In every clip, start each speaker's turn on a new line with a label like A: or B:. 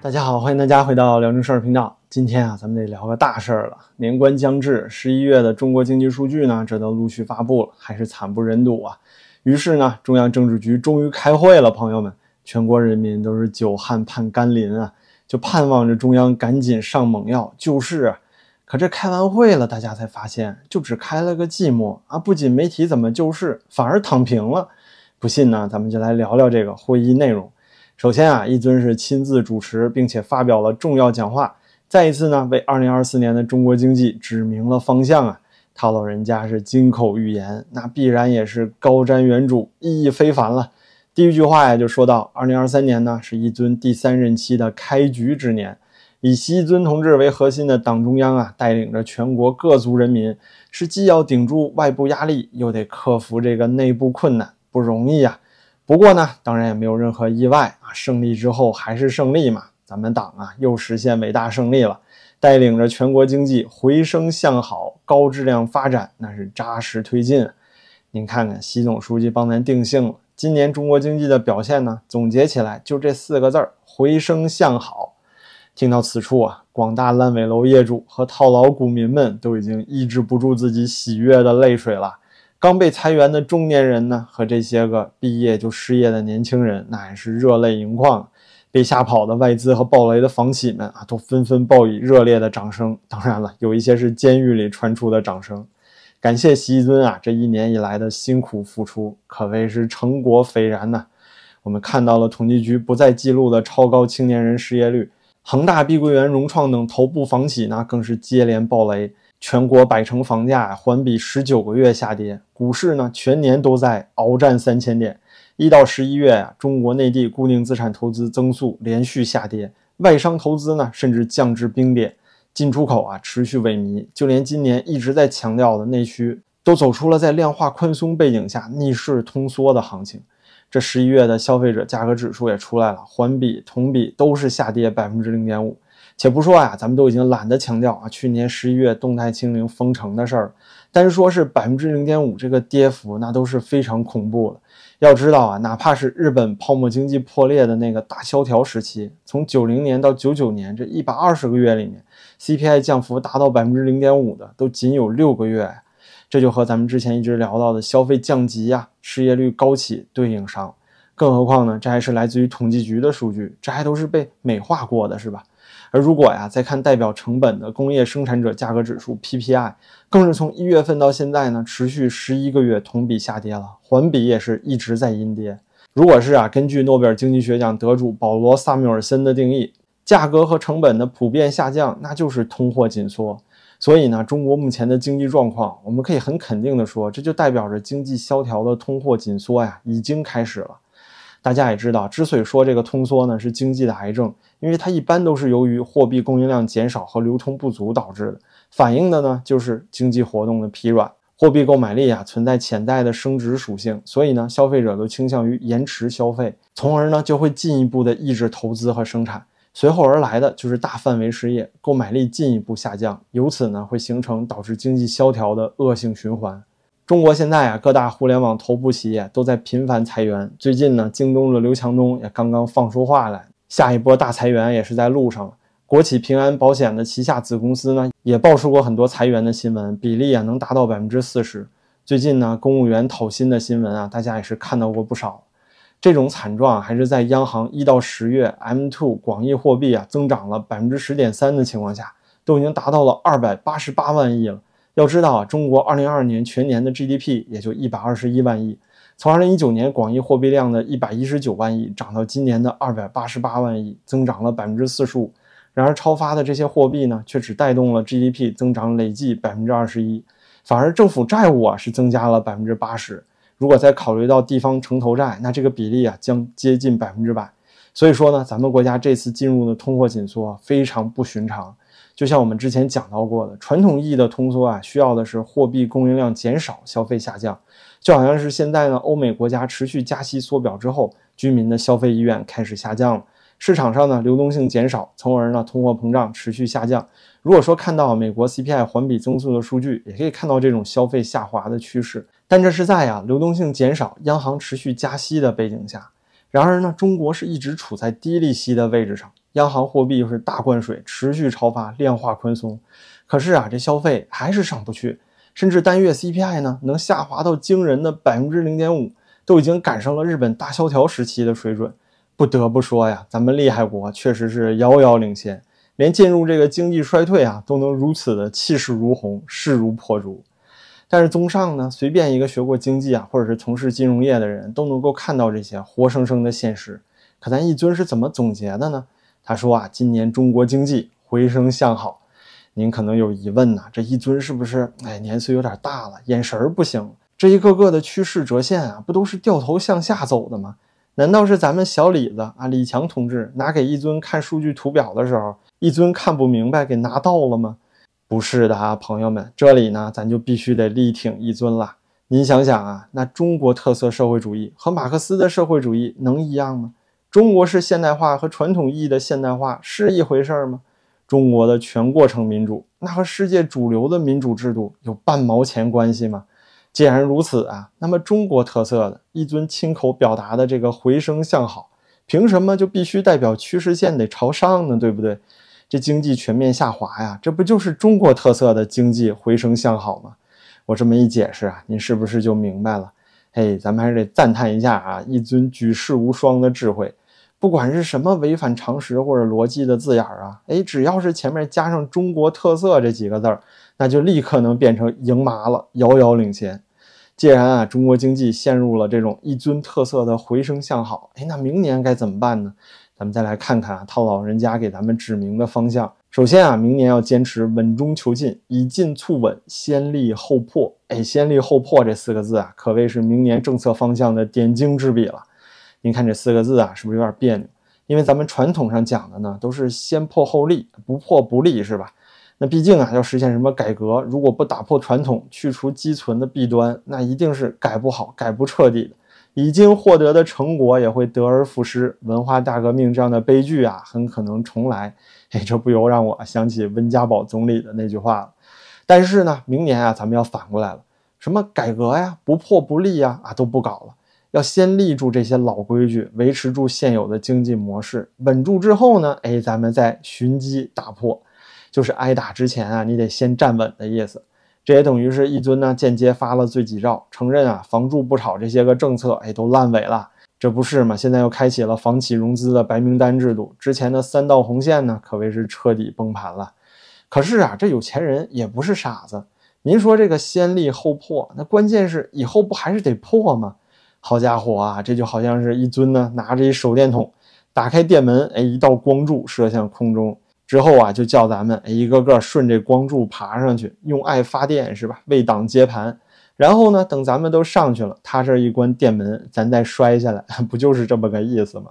A: 大家好，欢迎大家回到辽宁事儿频道。今天啊，咱们得聊个大事儿了。年关将至，十一月的中国经济数据呢，这都陆续发布了，还是惨不忍睹啊。于是呢，中央政治局终于开会了，朋友们，全国人民都是久旱盼甘霖啊，就盼望着中央赶紧上猛药救市啊。可这开完会了，大家才发现，就只开了个寂寞啊！不仅没提怎么救市，反而躺平了。不信呢，咱们就来聊聊这个会议内容。首先啊，一尊是亲自主持，并且发表了重要讲话。再一次呢，为二零二四年的中国经济指明了方向啊！他老人家是金口玉言，那必然也是高瞻远瞩，意义非凡了。第一句话呀，就说到二零二三年呢，是一尊第三任期的开局之年，以习尊同志为核心的党中央啊，带领着全国各族人民，是既要顶住外部压力，又得克服这个内部困难，不容易呀。不过呢，当然也没有任何意外啊！胜利之后还是胜利嘛，咱们党啊又实现伟大胜利了，带领着全国经济回升向好、高质量发展，那是扎实推进。您看看，习总书记帮咱定性了，今年中国经济的表现呢，总结起来就这四个字儿：回升向好。听到此处啊，广大烂尾楼业主和套牢股民们都已经抑制不住自己喜悦的泪水了。刚被裁员的中年人呢，和这些个毕业就失业的年轻人，那也是热泪盈眶。被吓跑的外资和暴雷的房企们啊，都纷纷报以热烈的掌声。当然了，有一些是监狱里传出的掌声。感谢习尊啊，这一年以来的辛苦付出，可谓是成果斐然呐。我们看到了统计局不再记录的超高青年人失业率，恒大、碧桂园、融创等头部房企呢，更是接连暴雷。全国百城房价环比十九个月下跌，股市呢全年都在鏖战三千点。一到十一月啊，中国内地固定资产投资增速连续下跌，外商投资呢甚至降至冰点，进出口啊持续萎靡，就连今年一直在强调的内需，都走出了在量化宽松背景下逆势通缩的行情。这十一月的消费者价格指数也出来了，环比、同比都是下跌百分之零点五。且不说呀，咱们都已经懒得强调啊，去年十一月动态清零封城的事儿，单说是百分之零点五这个跌幅，那都是非常恐怖的。要知道啊，哪怕是日本泡沫经济破裂的那个大萧条时期，从九零年到九九年这一百二十个月里面，CPI 降幅达到百分之零点五的，都仅有六个月。这就和咱们之前一直聊到的消费降级呀、失业率高企对应上。更何况呢，这还是来自于统计局的数据，这还都是被美化过的，是吧？而如果呀，再看代表成本的工业生产者价格指数 PPI，更是从一月份到现在呢，持续十一个月同比下跌了，环比也是一直在阴跌。如果是啊，根据诺贝尔经济学奖得主保罗·萨缪尔森的定义，价格和成本的普遍下降，那就是通货紧缩。所以呢，中国目前的经济状况，我们可以很肯定的说，这就代表着经济萧条的通货紧缩呀，已经开始了。大家也知道，之所以说这个通缩呢是经济的癌症，因为它一般都是由于货币供应量减少和流通不足导致的，反映的呢就是经济活动的疲软，货币购买力啊存在潜在的升值属性，所以呢消费者都倾向于延迟消费，从而呢就会进一步的抑制投资和生产，随后而来的就是大范围失业，购买力进一步下降，由此呢会形成导致经济萧条的恶性循环。中国现在啊，各大互联网头部企业都在频繁裁员。最近呢，京东的刘强东也刚刚放出话来，下一波大裁员也是在路上了。国企平安保险的旗下子公司呢，也爆出过很多裁员的新闻，比例啊能达到百分之四十。最近呢，公务员讨薪的新闻啊，大家也是看到过不少。这种惨状还是在央行一到十月 M2 广义货币啊增长了百分之十点三的情况下，都已经达到了二百八十八万亿了。要知道啊，中国二零二二年全年的 GDP 也就一百二十一万亿，从二零一九年广义货币量的一百一十九万亿涨到今年的二百八十八万亿，增长了百分之四十五。然而，超发的这些货币呢，却只带动了 GDP 增长累计百分之二十一，反而政府债务啊是增加了百分之八十。如果再考虑到地方城投债，那这个比例啊将接近百分之百。所以说呢，咱们国家这次进入的通货紧缩啊非常不寻常。就像我们之前讲到过的，传统意义的通缩啊，需要的是货币供应量减少，消费下降。就好像是现在呢，欧美国家持续加息缩表之后，居民的消费意愿开始下降了，市场上呢流动性减少，从而呢通货膨胀持续下降。如果说看到美国 CPI 环比增速的数据，也可以看到这种消费下滑的趋势。但这是在啊流动性减少、央行持续加息的背景下。然而呢，中国是一直处在低利息的位置上。央行货币又是大灌水，持续超发，量化宽松。可是啊，这消费还是上不去，甚至单月 CPI 呢能下滑到惊人的百分之零点五，都已经赶上了日本大萧条时期的水准。不得不说呀，咱们厉害国确实是遥遥领先，连进入这个经济衰退啊都能如此的气势如虹，势如破竹。但是综上呢，随便一个学过经济啊，或者是从事金融业的人都能够看到这些活生生的现实。可咱一尊是怎么总结的呢？他说啊，今年中国经济回升向好。您可能有疑问呐，这一尊是不是哎年岁有点大了，眼神儿不行？这一个个的趋势折线啊，不都是掉头向下走的吗？难道是咱们小李子啊，李强同志拿给一尊看数据图表的时候，一尊看不明白给拿到了吗？不是的啊，朋友们，这里呢咱就必须得力挺一尊了。您想想啊，那中国特色社会主义和马克思的社会主义能一样吗？中国式现代化和传统意义的现代化是一回事吗？中国的全过程民主，那和世界主流的民主制度有半毛钱关系吗？既然如此啊，那么中国特色的一尊亲口表达的这个回升向好，凭什么就必须代表趋势线得朝上呢？对不对？这经济全面下滑呀，这不就是中国特色的经济回升向好吗？我这么一解释啊，您是不是就明白了？嘿，咱们还是得赞叹一下啊，一尊举世无双的智慧。不管是什么违反常识或者逻辑的字眼儿啊，哎，只要是前面加上中国特色这几个字儿，那就立刻能变成赢麻了，遥遥领先。既然啊，中国经济陷入了这种一尊特色的回升向好，哎，那明年该怎么办呢？咱们再来看看啊，套老人家给咱们指明的方向。首先啊，明年要坚持稳中求进，以进促稳，先立后破。哎，先立后破这四个字啊，可谓是明年政策方向的点睛之笔了。您看这四个字啊，是不是有点别扭？因为咱们传统上讲的呢，都是先破后立，不破不立，是吧？那毕竟啊，要实现什么改革，如果不打破传统，去除积存的弊端，那一定是改不好、改不彻底的。已经获得的成果也会得而复失，文化大革命这样的悲剧啊，很可能重来。哎，这不由让我想起温家宝总理的那句话了。但是呢，明年啊，咱们要反过来了，什么改革呀、不破不立呀，啊都不搞了。要先立住这些老规矩，维持住现有的经济模式，稳住之后呢，哎，咱们再寻机打破，就是挨打之前啊，你得先站稳的意思。这也等于是一尊呢间接发了罪己诏，承认啊房住不炒这些个政策，哎，都烂尾了，这不是吗？现在又开启了房企融资的白名单制度，之前的三道红线呢，可谓是彻底崩盘了。可是啊，这有钱人也不是傻子，您说这个先立后破，那关键是以后不还是得破吗？好家伙啊，这就好像是一尊呢拿着一手电筒，打开电门，哎，一道光柱射向空中之后啊，就叫咱们一个个顺这光柱爬上去，用爱发电是吧？为党接盘，然后呢，等咱们都上去了，他这一关电门，咱再摔下来，不就是这么个意思吗？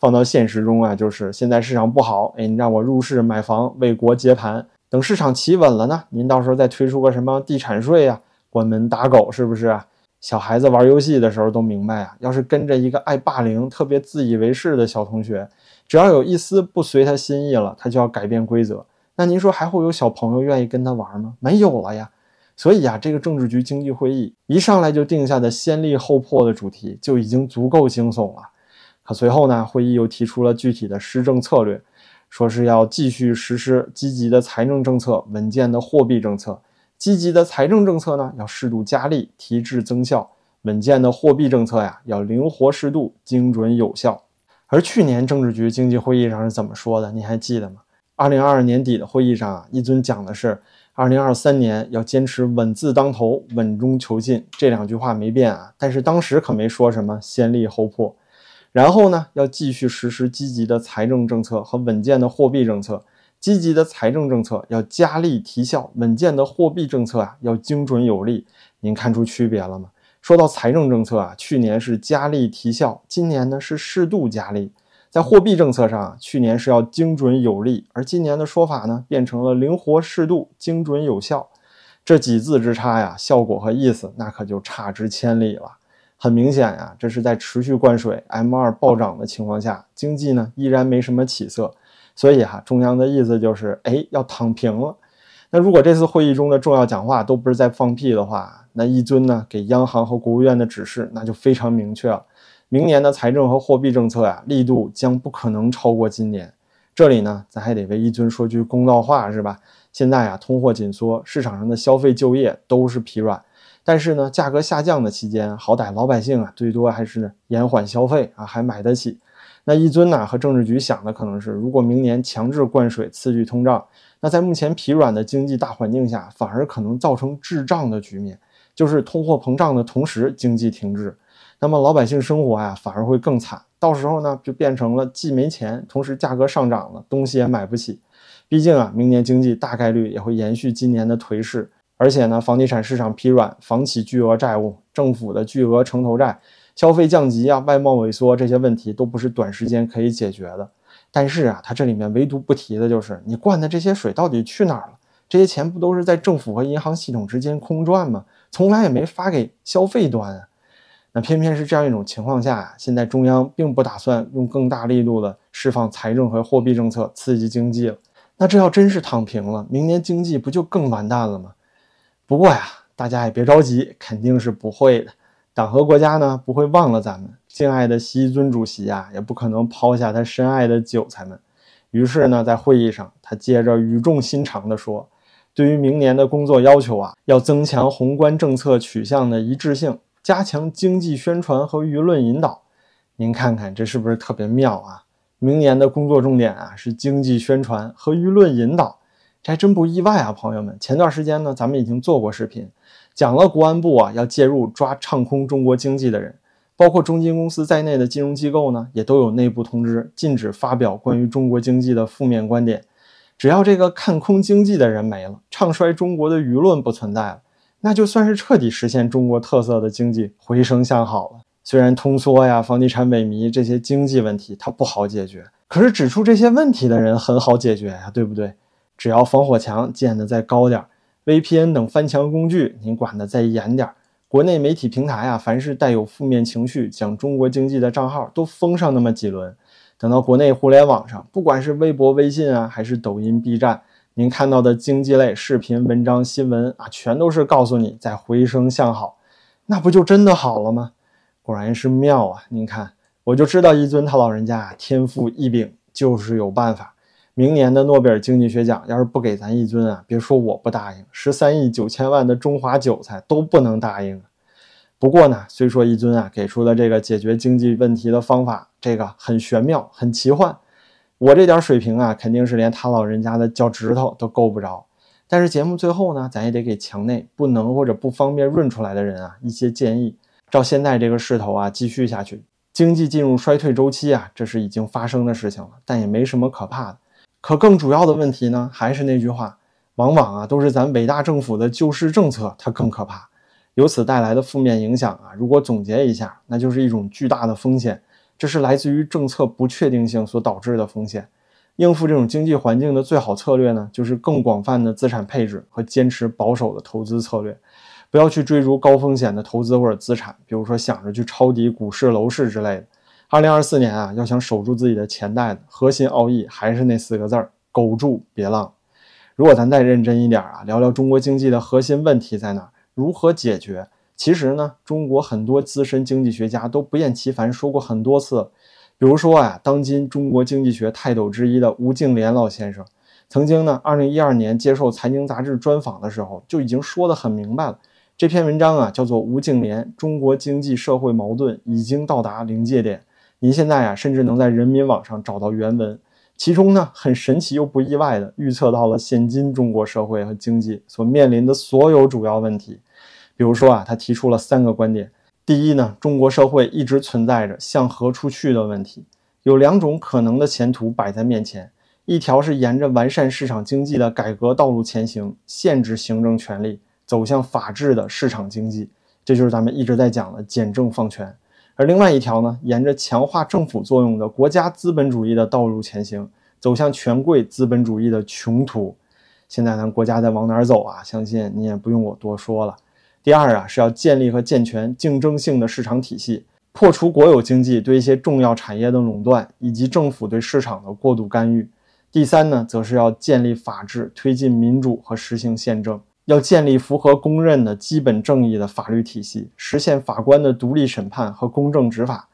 A: 放到现实中啊，就是现在市场不好，哎，你让我入市买房为国接盘，等市场企稳了呢，您到时候再推出个什么地产税呀，关门打狗是不是啊？小孩子玩游戏的时候都明白啊，要是跟着一个爱霸凌、特别自以为是的小同学，只要有一丝不随他心意了，他就要改变规则。那您说还会有小朋友愿意跟他玩吗？没有了呀。所以啊，这个政治局经济会议一上来就定下的先立后破的主题就已经足够惊悚了。可随后呢，会议又提出了具体的施政策略，说是要继续实施积极的财政政策、稳健的货币政策。积极的财政政策呢，要适度加力提质增效；稳健的货币政策呀，要灵活适度、精准有效。而去年政治局经济会议上是怎么说的？你还记得吗？二零二二年底的会议上啊，一尊讲的是二零二三年要坚持稳字当头、稳中求进，这两句话没变啊。但是当时可没说什么先立后破。然后呢，要继续实施积极的财政政策和稳健的货币政策。积极的财政政策要加力提效，稳健的货币政策啊要精准有力。您看出区别了吗？说到财政政策啊，去年是加力提效，今年呢是适度加力。在货币政策上，去年是要精准有力，而今年的说法呢变成了灵活适度、精准有效。这几字之差呀，效果和意思那可就差之千里了。很明显呀，这是在持续灌水、M2 暴涨的情况下，经济呢依然没什么起色。所以哈，中央的意思就是，哎，要躺平了。那如果这次会议中的重要讲话都不是在放屁的话，那一尊呢给央行和国务院的指示那就非常明确了。明年的财政和货币政策呀，力度将不可能超过今年。这里呢，咱还得为一尊说句公道话，是吧？现在啊，通货紧缩，市场上的消费就业都是疲软。但是呢，价格下降的期间，好歹老百姓啊，最多还是延缓消费啊，还买得起。那一尊呢，和政治局想的可能是，如果明年强制灌水刺激通胀，那在目前疲软的经济大环境下，反而可能造成滞胀的局面，就是通货膨胀的同时经济停滞，那么老百姓生活呀，反而会更惨。到时候呢，就变成了既没钱，同时价格上涨了，东西也买不起。毕竟啊，明年经济大概率也会延续今年的颓势。而且呢，房地产市场疲软，房企巨额债务，政府的巨额城投债，消费降级啊，外贸萎缩这些问题都不是短时间可以解决的。但是啊，它这里面唯独不提的就是你灌的这些水到底去哪儿了？这些钱不都是在政府和银行系统之间空转吗？从来也没发给消费端啊。那偏偏是这样一种情况下啊，现在中央并不打算用更大力度的释放财政和货币政策刺激经济了。那这要真是躺平了，明年经济不就更完蛋了吗？不过呀，大家也别着急，肯定是不会的。党和国家呢，不会忘了咱们敬爱的习尊主席啊，也不可能抛下他深爱的韭菜们。于是呢，在会议上，他接着语重心长地说：“对于明年的工作要求啊，要增强宏观政策取向的一致性，加强经济宣传和舆论引导。”您看看这是不是特别妙啊？明年的工作重点啊，是经济宣传和舆论引导。这还真不意外啊，朋友们。前段时间呢，咱们已经做过视频，讲了国安部啊要介入抓唱空中国经济的人，包括中金公司在内的金融机构呢，也都有内部通知，禁止发表关于中国经济的负面观点。只要这个看空经济的人没了，唱衰中国的舆论不存在了，那就算是彻底实现中国特色的经济回升向好了。虽然通缩呀、房地产萎靡这些经济问题它不好解决，可是指出这些问题的人很好解决呀，对不对？只要防火墙建的再高点儿，VPN 等翻墙工具您管的再严点，国内媒体平台啊，凡是带有负面情绪讲中国经济的账号都封上那么几轮。等到国内互联网上，不管是微博、微信啊，还是抖音、B 站，您看到的经济类视频、文章、新闻啊，全都是告诉你在回升向好，那不就真的好了吗？果然是妙啊！您看，我就知道一尊他老人家天赋异禀，就是有办法。明年的诺贝尔经济学奖要是不给咱一尊啊，别说我不答应，十三亿九千万的中华韭菜都不能答应。不过呢，虽说一尊啊给出的这个解决经济问题的方法，这个很玄妙、很奇幻，我这点水平啊，肯定是连他老人家的脚趾头都够不着。但是节目最后呢，咱也得给墙内不能或者不方便润出来的人啊一些建议。照现在这个势头啊，继续下去，经济进入衰退周期啊，这是已经发生的事情了，但也没什么可怕的。可更主要的问题呢，还是那句话，往往啊都是咱伟大政府的救市政策，它更可怕。由此带来的负面影响啊，如果总结一下，那就是一种巨大的风险，这是来自于政策不确定性所导致的风险。应付这种经济环境的最好策略呢，就是更广泛的资产配置和坚持保守的投资策略，不要去追逐高风险的投资或者资产，比如说想着去抄底股市、楼市之类的。二零二四年啊，要想守住自己的钱袋子，核心奥义还是那四个字儿：苟住别浪。如果咱再认真一点啊，聊聊中国经济的核心问题在哪，如何解决？其实呢，中国很多资深经济学家都不厌其烦说过很多次。比如说啊，当今中国经济学泰斗之一的吴敬琏老先生，曾经呢，二零一二年接受财经杂志专访的时候，就已经说得很明白了。这篇文章啊，叫做《吴敬琏：中国经济社会矛盾已经到达临界点》。您现在啊，甚至能在人民网上找到原文，其中呢，很神奇又不意外的预测到了现今中国社会和经济所面临的所有主要问题。比如说啊，他提出了三个观点：第一呢，中国社会一直存在着向何处去的问题，有两种可能的前途摆在面前，一条是沿着完善市场经济的改革道路前行，限制行政权力，走向法治的市场经济，这就是咱们一直在讲的简政放权。而另外一条呢，沿着强化政府作用的国家资本主义的道路前行，走向权贵资本主义的穷途。现在咱国家在往哪儿走啊？相信你也不用我多说了。第二啊，是要建立和健全竞争性的市场体系，破除国有经济对一些重要产业的垄断，以及政府对市场的过度干预。第三呢，则是要建立法治，推进民主和实行宪政。要建立符合公认的基本正义的法律体系，实现法官的独立审判和公正执法。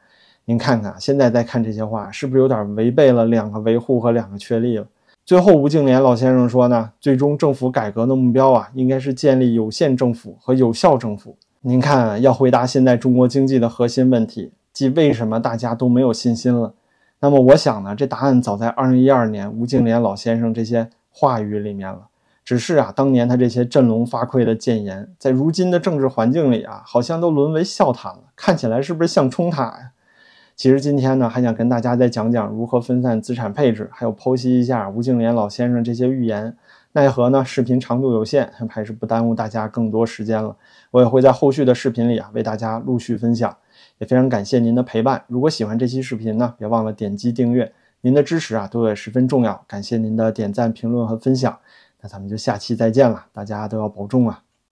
A: 您看看，现在再看这些话，是不是有点违背了两个维护和两个确立了？最后，吴敬琏老先生说呢，最终政府改革的目标啊，应该是建立有限政府和有效政府。您看，要回答现在中国经济的核心问题，即为什么大家都没有信心了？那么，我想呢，这答案早在二零一二年吴敬琏老先生这些话语里面了。只是啊，当年他这些振聋发聩的谏言，在如今的政治环境里啊，好像都沦为笑谈了。看起来是不是像冲塔呀？其实今天呢，还想跟大家再讲讲如何分散资产配置，还有剖析一下吴敬琏老先生这些预言。奈何呢，视频长度有限，还是不耽误大家更多时间了。我也会在后续的视频里啊，为大家陆续分享。也非常感谢您的陪伴。如果喜欢这期视频呢，别忘了点击订阅。您的支持啊，对我也十分重要。感谢您的点赞、评论和分享。那咱们就下期再见了，大家都要保重啊！